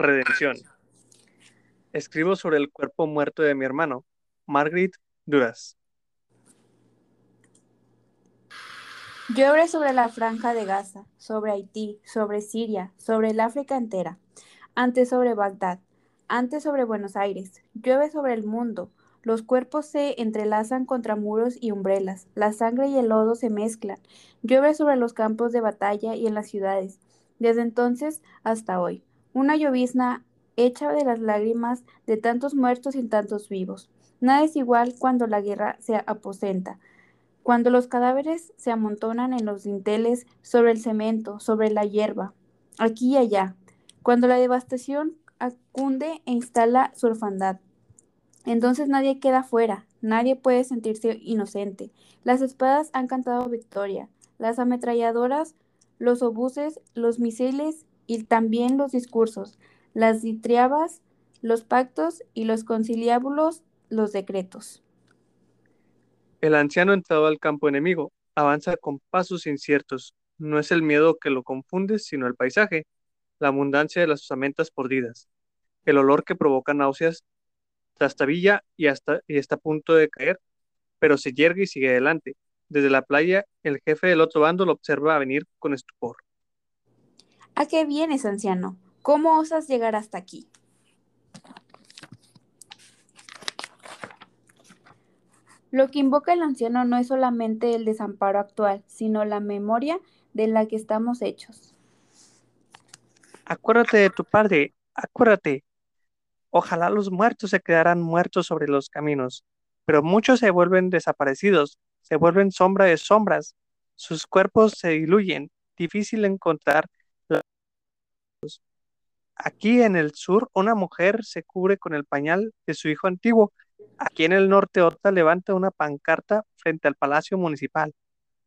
Redención. Escribo sobre el cuerpo muerto de mi hermano, Margaret Duras. Llueve sobre la franja de Gaza, sobre Haití, sobre Siria, sobre el África entera, antes sobre Bagdad, antes sobre Buenos Aires, llueve sobre el mundo, los cuerpos se entrelazan contra muros y umbrelas, la sangre y el lodo se mezclan, llueve sobre los campos de batalla y en las ciudades, desde entonces hasta hoy, una llovizna hecha de las lágrimas de tantos muertos y tantos vivos. Nada es igual cuando la guerra se aposenta, cuando los cadáveres se amontonan en los dinteles, sobre el cemento, sobre la hierba, aquí y allá, cuando la devastación acunde e instala su orfandad. Entonces nadie queda fuera, nadie puede sentirse inocente. Las espadas han cantado victoria, las ametralladoras, los obuses, los misiles y también los discursos, las ditriabas, los pactos y los conciliábulos, los decretos. El anciano entrado al campo enemigo avanza con pasos inciertos. No es el miedo que lo confunde, sino el paisaje, la abundancia de las osamentas pordidas, el olor que provoca náuseas, trastabilla y, hasta, y está a punto de caer, pero se yergue y sigue adelante. Desde la playa, el jefe del otro bando lo observa venir con estupor. ¿A qué vienes, anciano? ¿Cómo osas llegar hasta aquí? Lo que invoca el anciano no es solamente el desamparo actual, sino la memoria de la que estamos hechos. Acuérdate de tu padre, acuérdate. Ojalá los muertos se quedaran muertos sobre los caminos, pero muchos se vuelven desaparecidos, se vuelven sombra de sombras, sus cuerpos se diluyen, difícil encontrar. Aquí en el sur, una mujer se cubre con el pañal de su hijo antiguo Aquí en el norte, otra levanta una pancarta frente al Palacio Municipal.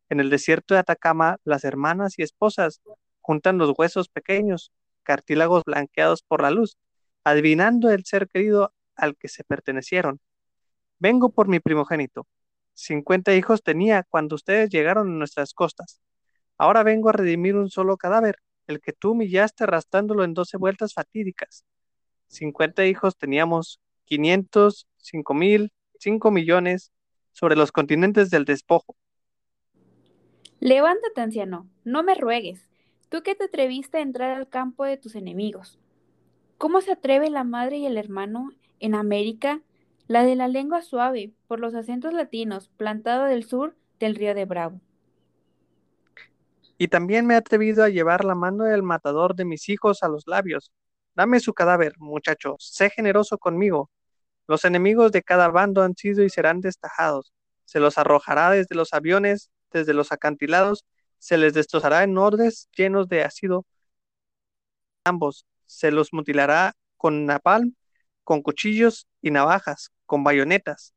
En el desierto de Atacama, las hermanas y esposas juntan los huesos pequeños, cartílagos blanqueados por la luz, adivinando el ser querido al que se pertenecieron. Vengo por mi primogénito. Cincuenta hijos tenía cuando ustedes llegaron a nuestras costas. Ahora vengo a redimir un solo cadáver, el que tú humillaste arrastrándolo en doce vueltas fatídicas. Cincuenta hijos teníamos, quinientos cinco mil, cinco millones sobre los continentes del despojo. Levántate, anciano, no me ruegues, tú que te atreviste a entrar al campo de tus enemigos. ¿Cómo se atreve la madre y el hermano en América, la de la lengua suave, por los acentos latinos, plantado del sur del río de Bravo? Y también me he atrevido a llevar la mano del matador de mis hijos a los labios. Dame su cadáver, muchacho, sé generoso conmigo, los enemigos de cada bando han sido y serán destajados. Se los arrojará desde los aviones, desde los acantilados, se les destrozará en ordes llenos de ácido. Ambos se los mutilará con napalm, con cuchillos y navajas, con bayonetas.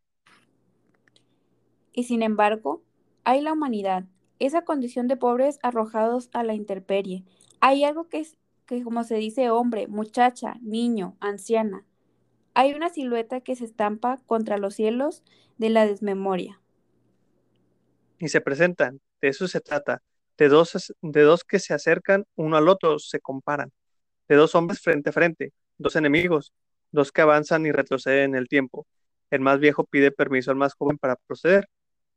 Y sin embargo, hay la humanidad, esa condición de pobres arrojados a la intemperie. Hay algo que es que como se dice hombre, muchacha, niño, anciana, hay una silueta que se estampa contra los cielos de la desmemoria. Y se presentan, de eso se trata, de dos, de dos que se acercan uno al otro, se comparan, de dos hombres frente a frente, dos enemigos, dos que avanzan y retroceden en el tiempo. El más viejo pide permiso al más joven para proceder,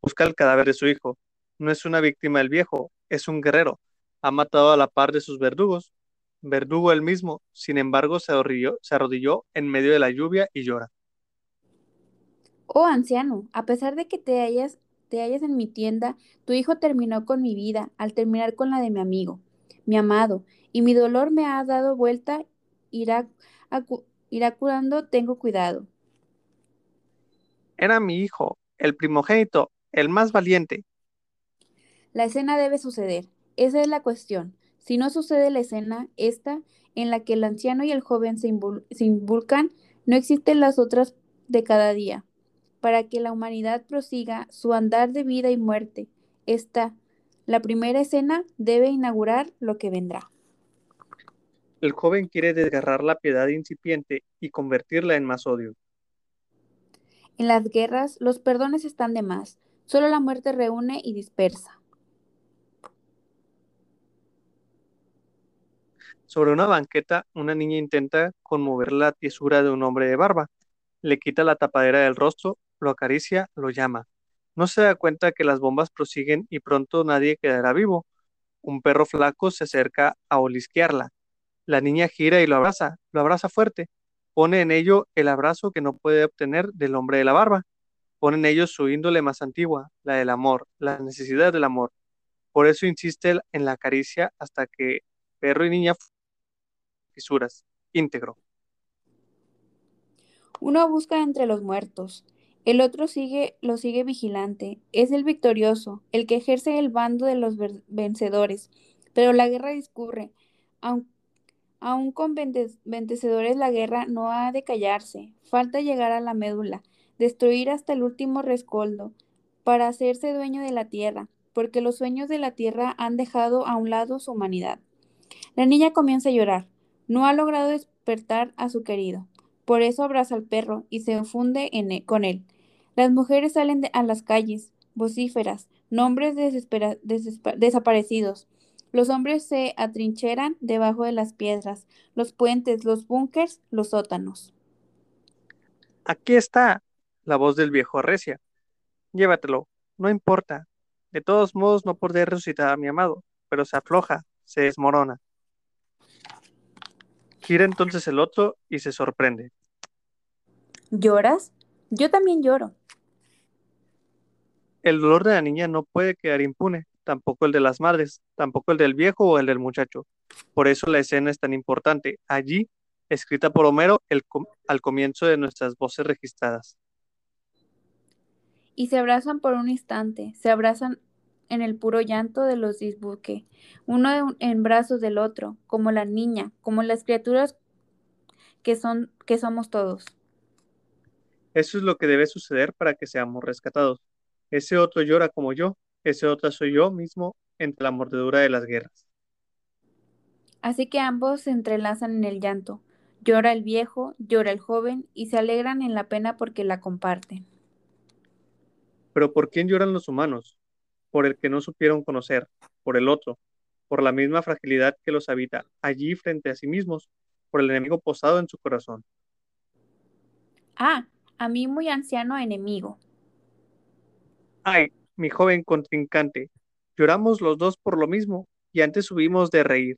busca el cadáver de su hijo. No es una víctima el viejo, es un guerrero. Ha matado a la par de sus verdugos, Verdugo el mismo, sin embargo, se arrodilló, se arrodilló en medio de la lluvia y llora. Oh anciano, a pesar de que te hayas, te hayas en mi tienda, tu hijo terminó con mi vida al terminar con la de mi amigo, mi amado, y mi dolor me ha dado vuelta, irá, irá curando, tengo cuidado. Era mi hijo, el primogénito, el más valiente. La escena debe suceder, esa es la cuestión. Si no sucede la escena, esta, en la que el anciano y el joven se, involucran, no existen las otras de cada día. Para que la humanidad prosiga su andar de vida y muerte, esta, la primera escena, debe inaugurar lo que vendrá. El joven quiere desgarrar la piedad incipiente y convertirla en más odio. En las guerras, los perdones están de más. Solo la muerte reúne y dispersa. Sobre una banqueta, una niña intenta conmover la tiesura de un hombre de barba. Le quita la tapadera del rostro, lo acaricia, lo llama. No se da cuenta que las bombas prosiguen y pronto nadie quedará vivo. Un perro flaco se acerca a olisquearla. La niña gira y lo abraza, lo abraza fuerte. Pone en ello el abrazo que no puede obtener del hombre de la barba. Pone en ello su índole más antigua, la del amor, la necesidad del amor. Por eso insiste en la caricia hasta que perro y niña fisuras, íntegro. Uno busca entre los muertos, el otro sigue, lo sigue vigilante. Es el victorioso, el que ejerce el bando de los vencedores. Pero la guerra discurre. Aun, con vencedores la guerra no ha de callarse. Falta llegar a la médula, destruir hasta el último rescoldo, para hacerse dueño de la tierra, porque los sueños de la tierra han dejado a un lado su humanidad. La niña comienza a llorar. No ha logrado despertar a su querido. Por eso abraza al perro y se funde en e, con él. Las mujeres salen a las calles, vocíferas, nombres desaparecidos. Los hombres se atrincheran debajo de las piedras, los puentes, los búnkers, los sótanos. Aquí está la voz del viejo recia. Llévatelo, no importa. De todos modos no podré resucitar a mi amado, pero se afloja, se desmorona. Gira entonces el otro y se sorprende. ¿Lloras? Yo también lloro. El dolor de la niña no puede quedar impune, tampoco el de las madres, tampoco el del viejo o el del muchacho. Por eso la escena es tan importante. Allí, escrita por Homero al comienzo de nuestras voces registradas. Y se abrazan por un instante, se abrazan en el puro llanto de los disbuque, uno en brazos del otro, como la niña, como las criaturas que son que somos todos. Eso es lo que debe suceder para que seamos rescatados. Ese otro llora como yo, ese otro soy yo mismo entre la mordedura de las guerras. Así que ambos se entrelazan en el llanto. Llora el viejo, llora el joven y se alegran en la pena porque la comparten. Pero ¿por quién lloran los humanos? Por el que no supieron conocer, por el otro, por la misma fragilidad que los habita allí frente a sí mismos, por el enemigo posado en su corazón. Ah, a mí muy anciano enemigo. Ay, mi joven contrincante, lloramos los dos por lo mismo y antes subimos de reír.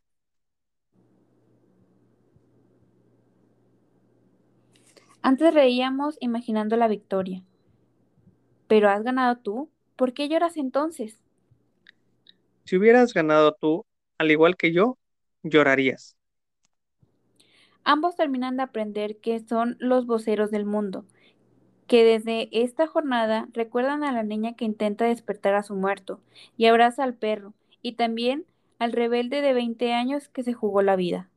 Antes reíamos imaginando la victoria. Pero has ganado tú. ¿Por qué lloras entonces? Si hubieras ganado tú, al igual que yo, llorarías. Ambos terminan de aprender que son los voceros del mundo que desde esta jornada recuerdan a la niña que intenta despertar a su muerto y abraza al perro, y también al rebelde de 20 años que se jugó la vida.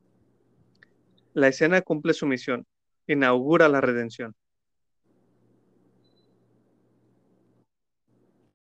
La escena cumple su misión, inaugura la redención.